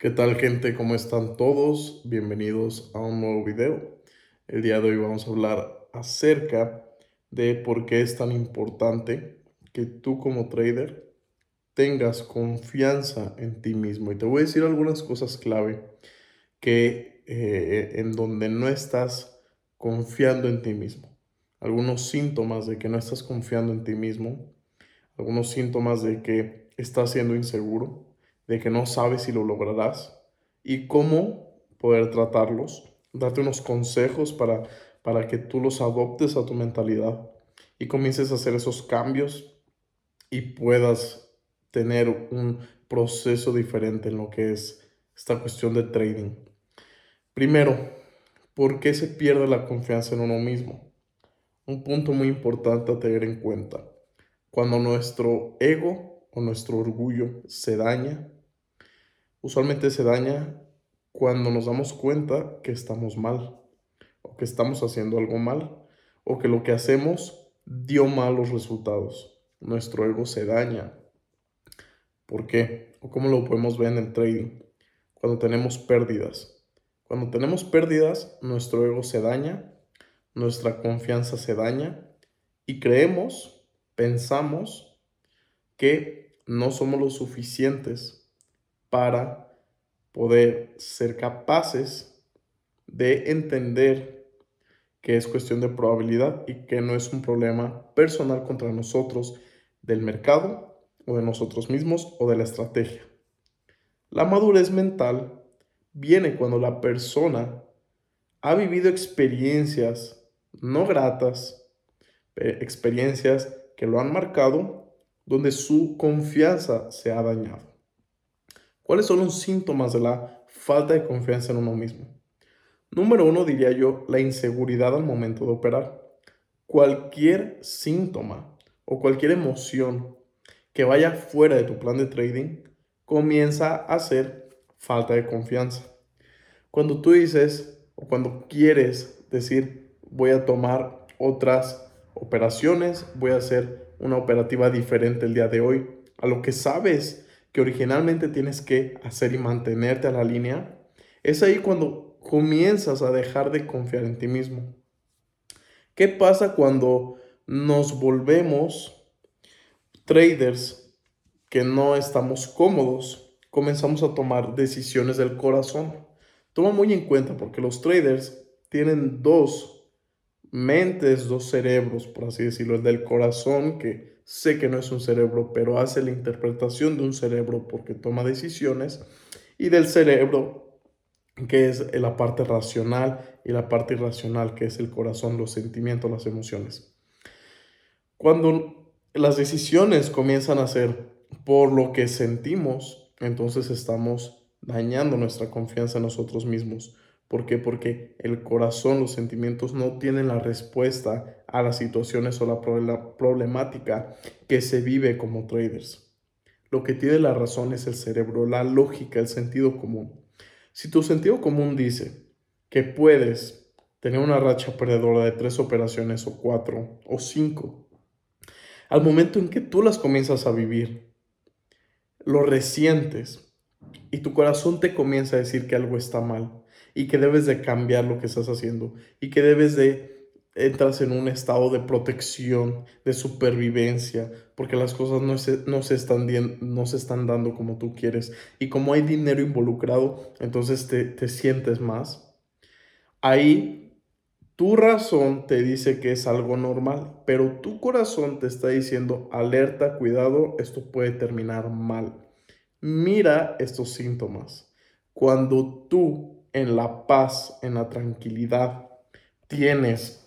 ¿Qué tal gente? ¿Cómo están todos? Bienvenidos a un nuevo video. El día de hoy vamos a hablar acerca de por qué es tan importante que tú como trader tengas confianza en ti mismo. Y te voy a decir algunas cosas clave que eh, en donde no estás confiando en ti mismo. Algunos síntomas de que no estás confiando en ti mismo. Algunos síntomas de que estás siendo inseguro de que no sabes si lo lograrás y cómo poder tratarlos, darte unos consejos para, para que tú los adoptes a tu mentalidad y comiences a hacer esos cambios y puedas tener un proceso diferente en lo que es esta cuestión de trading. Primero, ¿por qué se pierde la confianza en uno mismo? Un punto muy importante a tener en cuenta. Cuando nuestro ego o nuestro orgullo se daña, usualmente se daña cuando nos damos cuenta que estamos mal o que estamos haciendo algo mal o que lo que hacemos dio malos resultados. Nuestro ego se daña. ¿Por qué? ¿O cómo lo podemos ver en el trading? Cuando tenemos pérdidas. Cuando tenemos pérdidas, nuestro ego se daña, nuestra confianza se daña y creemos, pensamos que no somos lo suficientes para poder ser capaces de entender que es cuestión de probabilidad y que no es un problema personal contra nosotros del mercado o de nosotros mismos o de la estrategia. La madurez mental viene cuando la persona ha vivido experiencias no gratas, experiencias que lo han marcado, donde su confianza se ha dañado. ¿Cuáles son los síntomas de la falta de confianza en uno mismo? Número uno, diría yo, la inseguridad al momento de operar. Cualquier síntoma o cualquier emoción que vaya fuera de tu plan de trading comienza a ser falta de confianza. Cuando tú dices o cuando quieres decir voy a tomar otras operaciones, voy a hacer una operativa diferente el día de hoy, a lo que sabes que originalmente tienes que hacer y mantenerte a la línea, es ahí cuando comienzas a dejar de confiar en ti mismo. ¿Qué pasa cuando nos volvemos traders que no estamos cómodos? Comenzamos a tomar decisiones del corazón. Toma muy en cuenta porque los traders tienen dos mentes, dos cerebros, por así decirlo, el del corazón que sé que no es un cerebro, pero hace la interpretación de un cerebro porque toma decisiones, y del cerebro, que es la parte racional, y la parte irracional, que es el corazón, los sentimientos, las emociones. Cuando las decisiones comienzan a ser por lo que sentimos, entonces estamos dañando nuestra confianza en nosotros mismos. ¿Por qué? Porque el corazón, los sentimientos no tienen la respuesta a las situaciones o la problemática que se vive como traders. Lo que tiene la razón es el cerebro, la lógica, el sentido común. Si tu sentido común dice que puedes tener una racha perdedora de tres operaciones o cuatro o cinco, al momento en que tú las comienzas a vivir, lo resientes y tu corazón te comienza a decir que algo está mal y que debes de cambiar lo que estás haciendo y que debes de entras en un estado de protección, de supervivencia, porque las cosas no se, no se, están, no se están dando como tú quieres. Y como hay dinero involucrado, entonces te, te sientes más. Ahí tu razón te dice que es algo normal, pero tu corazón te está diciendo, alerta, cuidado, esto puede terminar mal. Mira estos síntomas. Cuando tú en la paz, en la tranquilidad, tienes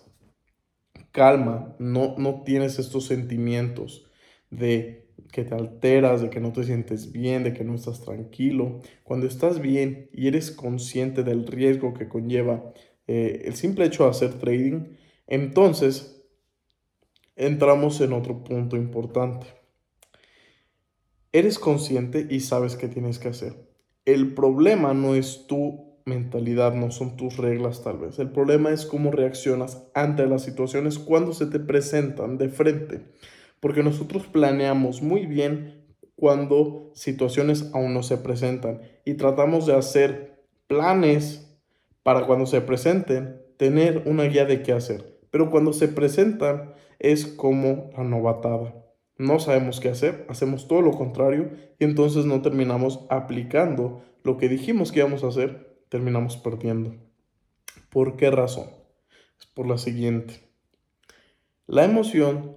calma, no, no tienes estos sentimientos de que te alteras, de que no te sientes bien, de que no estás tranquilo. Cuando estás bien y eres consciente del riesgo que conlleva eh, el simple hecho de hacer trading, entonces entramos en otro punto importante. Eres consciente y sabes qué tienes que hacer. El problema no es tú mentalidad, no son tus reglas tal vez. El problema es cómo reaccionas ante las situaciones cuando se te presentan de frente. Porque nosotros planeamos muy bien cuando situaciones aún no se presentan y tratamos de hacer planes para cuando se presenten, tener una guía de qué hacer. Pero cuando se presentan es como la novatada. No sabemos qué hacer, hacemos todo lo contrario y entonces no terminamos aplicando lo que dijimos que íbamos a hacer, terminamos perdiendo. ¿Por qué razón? Es por la siguiente. La emoción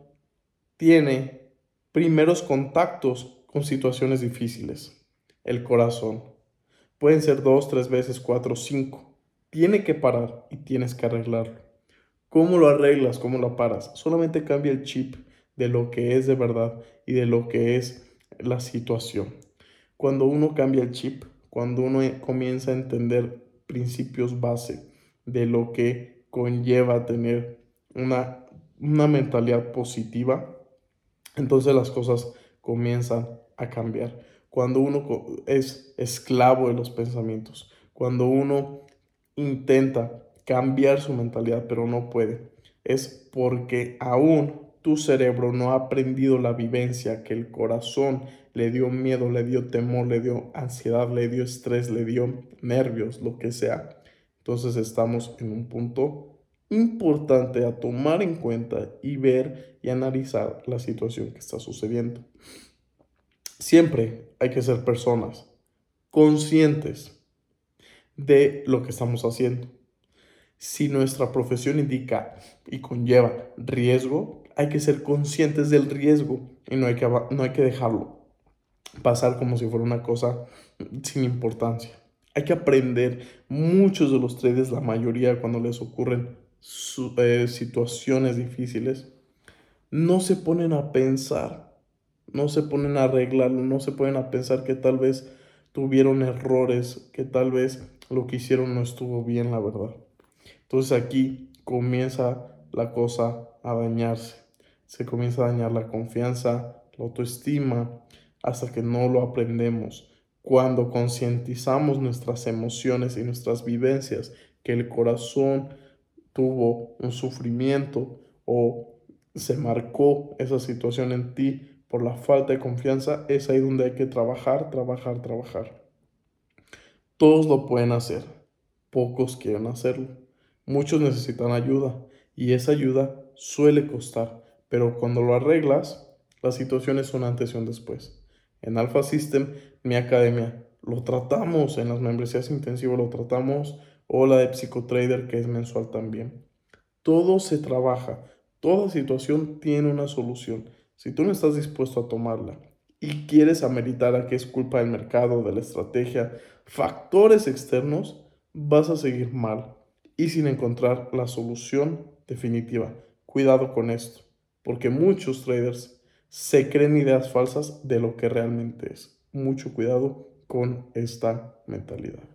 tiene primeros contactos con situaciones difíciles. El corazón. Pueden ser dos, tres veces, cuatro, cinco tiene que parar y tienes que arreglarlo. ¿Cómo lo arreglas? ¿Cómo lo paras? Solamente cambia el chip de lo que es de verdad y de lo que es la situación. Cuando uno cambia el chip, cuando uno comienza a entender principios base de lo que conlleva tener una, una mentalidad positiva, entonces las cosas comienzan a cambiar. Cuando uno es esclavo de los pensamientos, cuando uno intenta cambiar su mentalidad, pero no puede. Es porque aún tu cerebro no ha aprendido la vivencia que el corazón le dio miedo, le dio temor, le dio ansiedad, le dio estrés, le dio nervios, lo que sea. Entonces estamos en un punto importante a tomar en cuenta y ver y analizar la situación que está sucediendo. Siempre hay que ser personas conscientes de lo que estamos haciendo. Si nuestra profesión indica y conlleva riesgo, hay que ser conscientes del riesgo y no hay que, no hay que dejarlo pasar como si fuera una cosa sin importancia. Hay que aprender. Muchos de los traders, la mayoría, cuando les ocurren eh, situaciones difíciles, no se ponen a pensar, no se ponen a arreglarlo, no se ponen a pensar que tal vez tuvieron errores, que tal vez lo que hicieron no estuvo bien, la verdad. Entonces aquí comienza la cosa a dañarse. Se comienza a dañar la confianza, la autoestima, hasta que no lo aprendemos. Cuando concientizamos nuestras emociones y nuestras vivencias, que el corazón tuvo un sufrimiento o se marcó esa situación en ti por la falta de confianza, es ahí donde hay que trabajar, trabajar, trabajar. Todos lo pueden hacer, pocos quieren hacerlo. Muchos necesitan ayuda y esa ayuda suele costar, pero cuando lo arreglas, las situaciones son antes y un después. En Alpha System, mi academia, lo tratamos en las membresías intensivas, lo tratamos, o la de Psicotrader, que es mensual también. Todo se trabaja, toda situación tiene una solución. Si tú no estás dispuesto a tomarla y quieres ameritar a que es culpa del mercado, de la estrategia, factores externos, vas a seguir mal y sin encontrar la solución definitiva. Cuidado con esto, porque muchos traders se creen ideas falsas de lo que realmente es. Mucho cuidado con esta mentalidad.